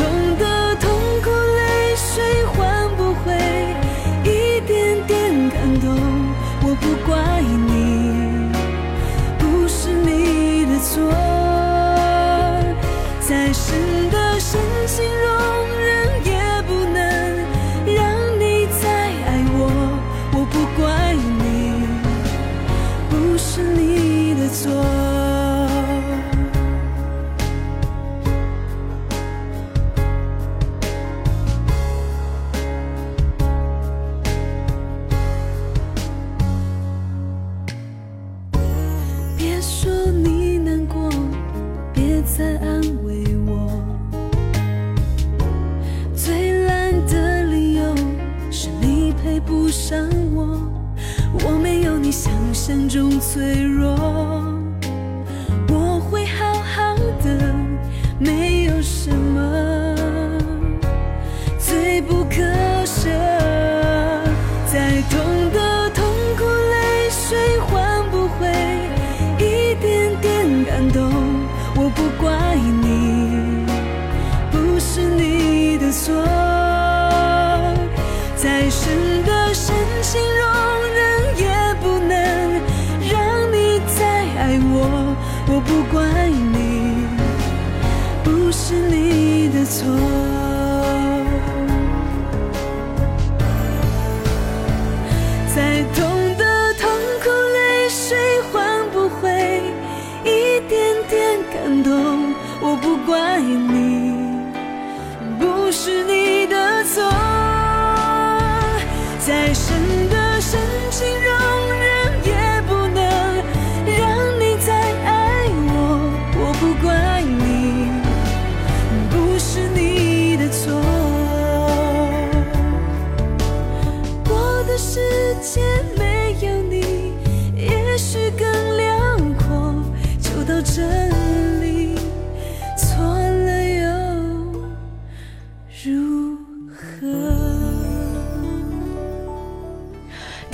懂得想象中脆弱。我会好好的，没有什么最不可舍。再痛的痛苦，泪水换不回一点点感动，我不怪你，不是你的错。不怪你，不是你的错。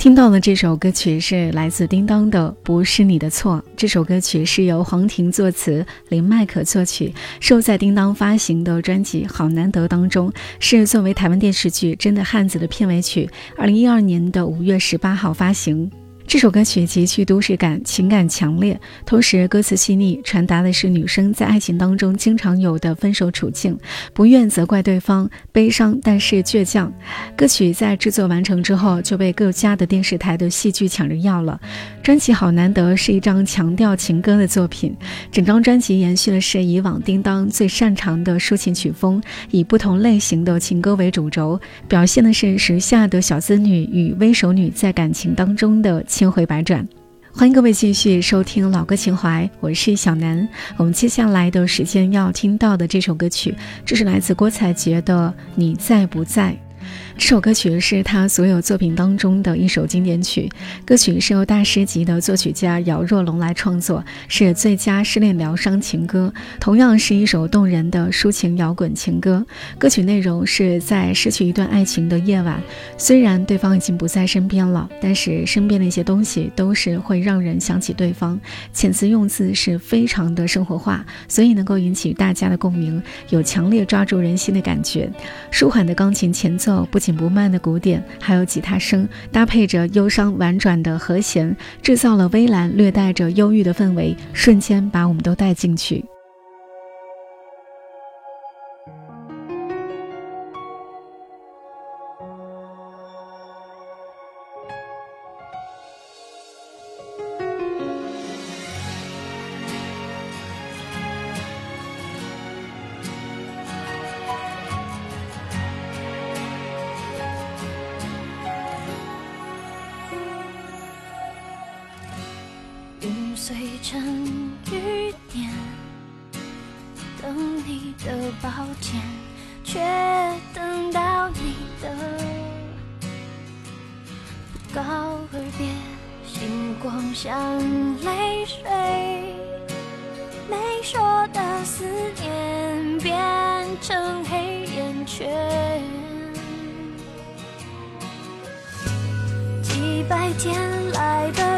听到的这首歌曲是来自叮当的《不是你的错》。这首歌曲是由黄婷作词，林迈可作曲，收在叮当发行的专辑《好难得》当中，是作为台湾电视剧《真的汉子》的片尾曲，二零一二年的五月十八号发行。这首歌曲极具都市感，情感强烈，同时歌词细腻，传达的是女生在爱情当中经常有的分手处境，不愿责怪对方，悲伤但是倔强。歌曲在制作完成之后，就被各家的电视台的戏剧抢着要了。专辑好难得是一张强调情歌的作品，整张专辑延续的是以往叮当最擅长的抒情曲风，以不同类型的情歌为主轴，表现的是时下的小资女与微熟女在感情当中的千回百转。欢迎各位继续收听老歌情怀，我是小南。我们接下来的时间要听到的这首歌曲，这是来自郭采洁的《你在不在》。这首歌曲是他所有作品当中的一首经典曲，歌曲是由大师级的作曲家姚若龙来创作，是最佳失恋疗伤情歌，同样是一首动人的抒情摇滚情歌。歌曲内容是在失去一段爱情的夜晚，虽然对方已经不在身边了，但是身边的一些东西都是会让人想起对方。遣词用字是非常的生活化，所以能够引起大家的共鸣，有强烈抓住人心的感觉。舒缓的钢琴前奏不仅紧不慢的鼓点，还有吉他声，搭配着忧伤婉转的和弦，制造了微蓝略带着忧郁的氛围，瞬间把我们都带进去。几百天来的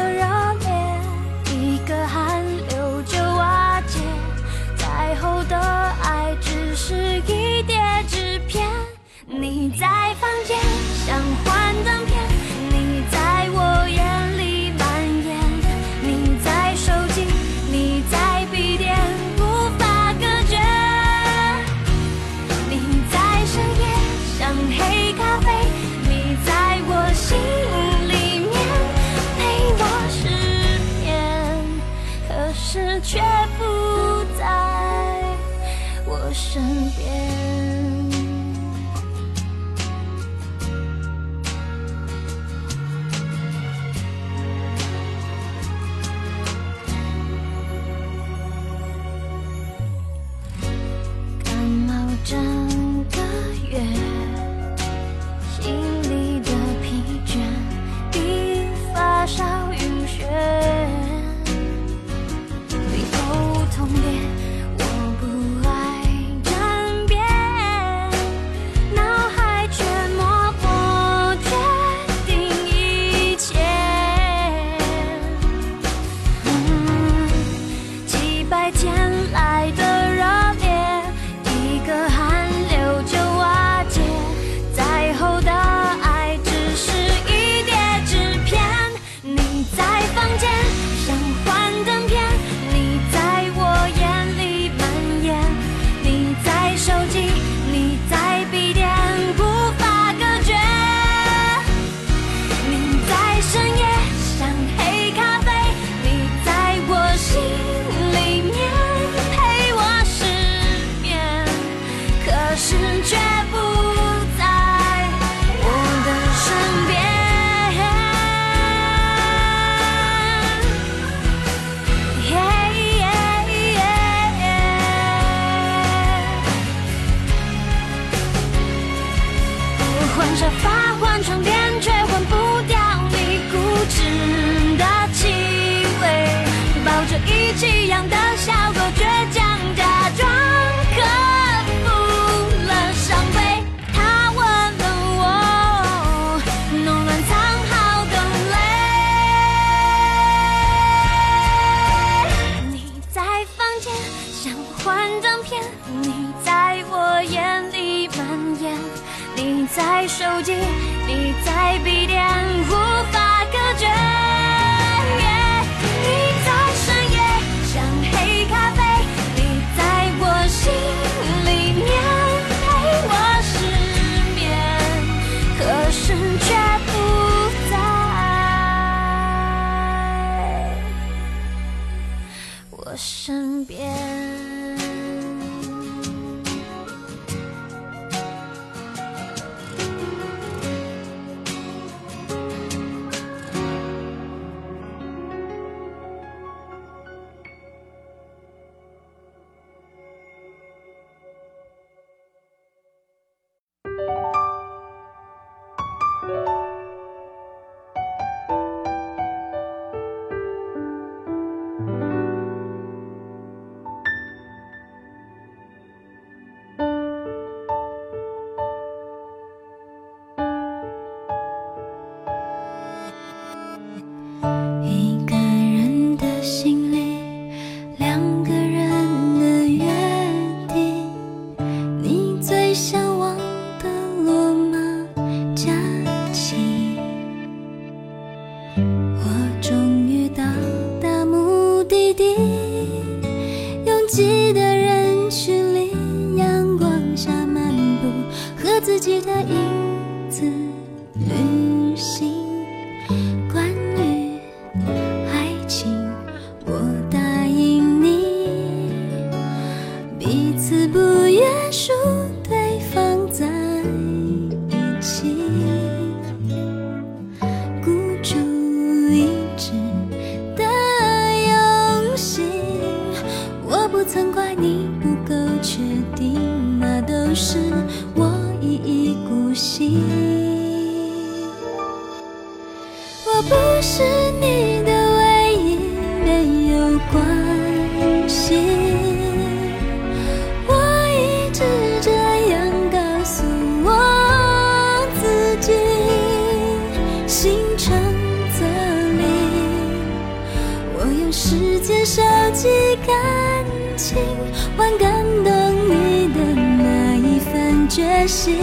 心，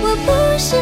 我不是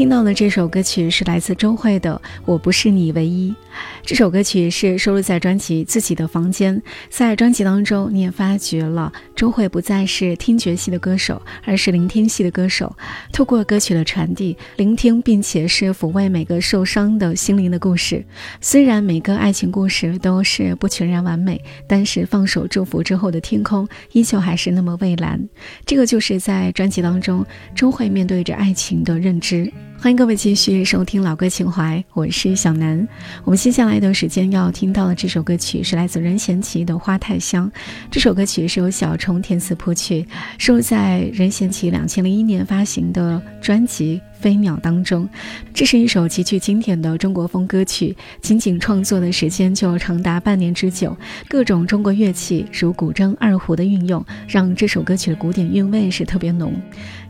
听到的这首歌曲是来自周蕙的《我不是你唯一》。这首歌曲是收录在专辑《自己的房间》。在专辑当中，你也发觉了周蕙不再是听觉系的歌手，而是聆听系的歌手。透过歌曲的传递，聆听并且是抚慰每个受伤的心灵的故事。虽然每个爱情故事都是不全然完美，但是放手祝福之后的天空依旧还是那么蔚蓝。这个就是在专辑当中周蕙面对着爱情的认知。欢迎各位继续收听老歌情怀，我是小南。我们接下来一段时间要听到的这首歌曲是来自任贤齐的《花太香》。这首歌曲是由小虫填词谱曲，收录在任贤齐两千零一年发行的专辑《飞鸟》当中。这是一首极具经典的中国风歌曲，仅仅创作的时间就长达半年之久。各种中国乐器如古筝、二胡的运用，让这首歌曲的古典韵味是特别浓。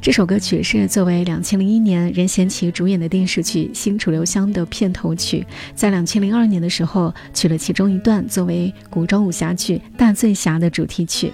这首歌曲是作为两千零一年任贤齐主演的电视剧《新楚留香》的片头曲，在两千零二年的时候取了其中一段作为古装武侠剧《大醉侠》的主题曲。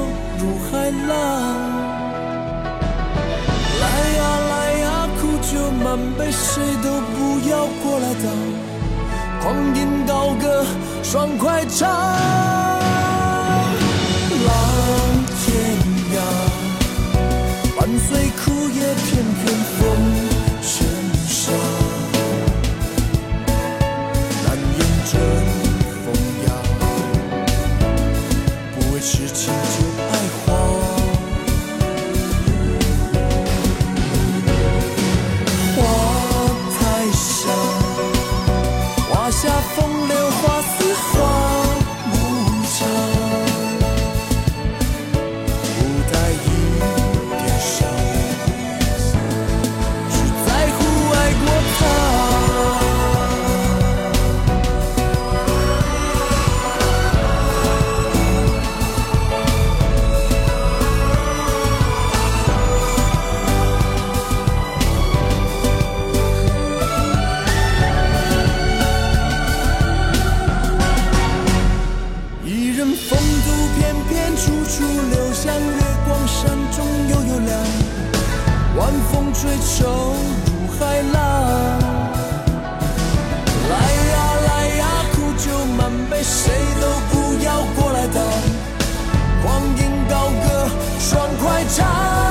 吹愁入海浪。满杯，谁都不要过来挡，狂饮高歌，爽快唱。浪天涯，伴随枯叶片片风一人风度翩翩，处处留香。月光山中幽幽凉，晚风吹愁如海浪。来呀来呀，苦酒满杯，谁都不要过来挡。狂饮高歌，爽快唱。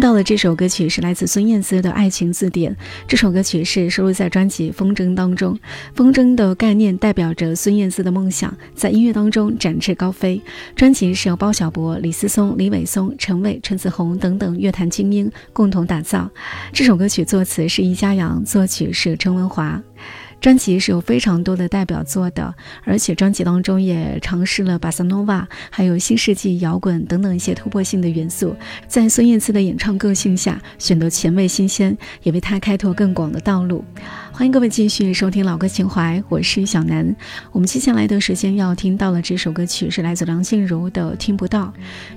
听到的这首歌曲是来自孙燕姿的《爱情字典》。这首歌曲是收录在专辑《风筝》当中。风筝的概念代表着孙燕姿的梦想，在音乐当中展翅高飞。专辑是由包小柏、李思松、李伟松、陈伟、陈子红等等乐坛精英共同打造。这首歌曲作词是易家扬，作曲是陈文华。专辑是有非常多的代表作的，而且专辑当中也尝试了巴萨诺瓦，还有新世纪摇滚等等一些突破性的元素。在孙燕姿的演唱个性下，选择前卫新鲜，也为她开拓更广的道路。欢迎各位继续收听老歌情怀，我是小南。我们接下来的时间要听到了这首歌曲是来自梁静茹的《听不到》。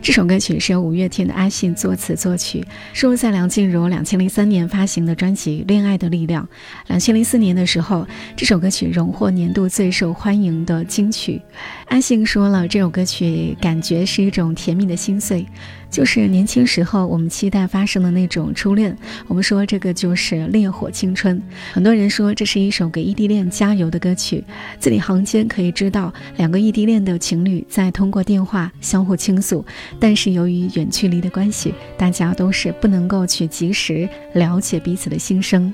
这首歌曲是由五月天的阿信作词作曲，收录在梁静茹两千零三年发行的专辑《恋爱的力量》。两千零四年的时候，这首歌曲荣获年度最受欢迎的金曲。阿信说了，这首歌曲感觉是一种甜蜜的心碎。就是年轻时候我们期待发生的那种初恋，我们说这个就是烈火青春。很多人说这是一首给异地恋加油的歌曲，字里行间可以知道两个异地恋的情侣在通过电话相互倾诉，但是由于远距离的关系，大家都是不能够去及时了解彼此的心声。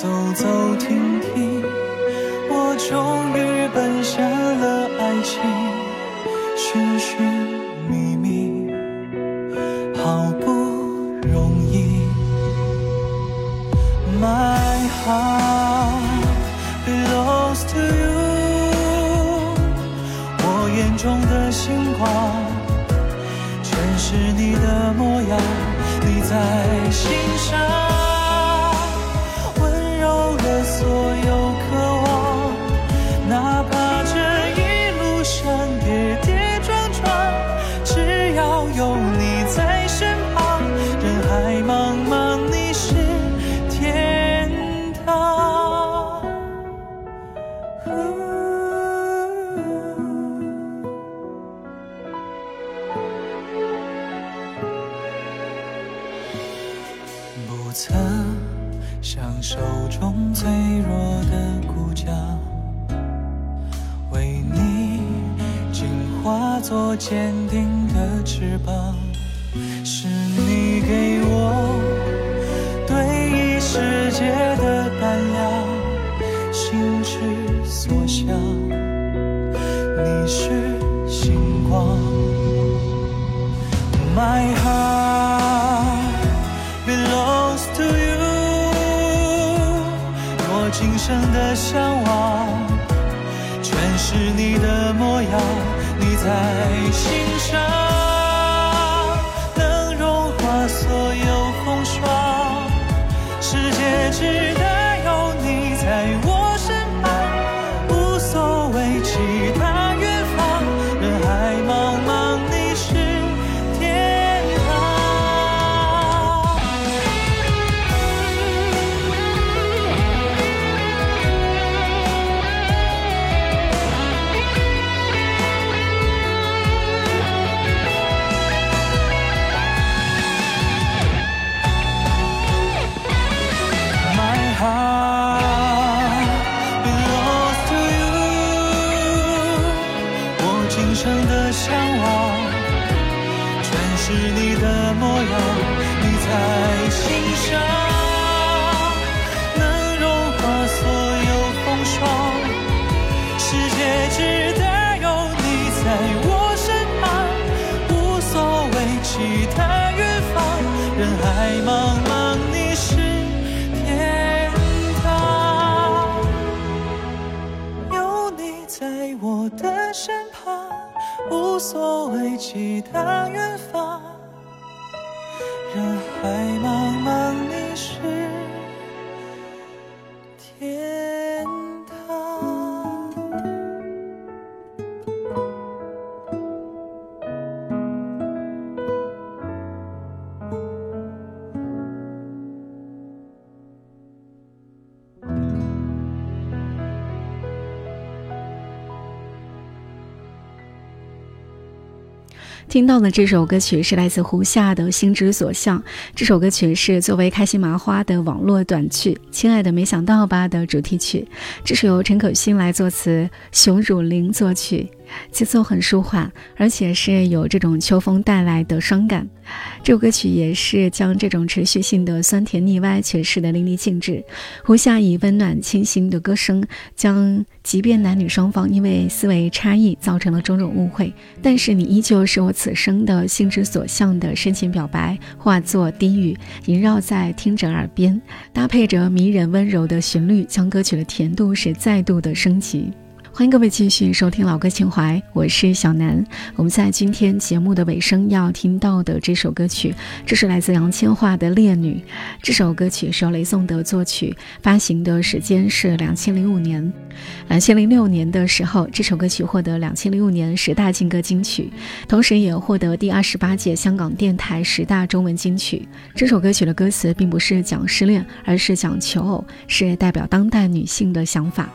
走走停停我终于想。是你的模样，你在心上，能融化所有风霜。世界只得有你在我身旁，无所畏惧的远方。人海茫茫，你是天堂。有你在我的身旁，无所畏惧的远方。听到的这首歌曲是来自胡夏的《心之所向》。这首歌曲是作为《开心麻花》的网络短剧《亲爱的没想到吧》的主题曲。这是由陈可辛来作词，熊汝霖作曲。节奏很舒缓，而且是有这种秋风带来的伤感。这首歌曲也是将这种持续性的酸甜腻歪诠释的淋漓尽致。胡夏以温暖清新的歌声，将即便男女双方因为思维差异造成了种种误会，但是你依旧是我此生的心之所向的深情表白，化作低语萦绕在听者耳边，搭配着迷人温柔的旋律，将歌曲的甜度是再度的升级。欢迎各位继续收听老歌情怀，我是小南。我们在今天节目的尾声要听到的这首歌曲，这是来自杨千嬅的《烈女》。这首歌曲是由雷颂德作曲，发行的时间是两千零五年。两千零六年的时候，这首歌曲获得两千零五年十大劲歌金曲，同时也获得第二十八届香港电台十大中文金曲。这首歌曲的歌词并不是讲失恋，而是讲求偶，是代表当代女性的想法。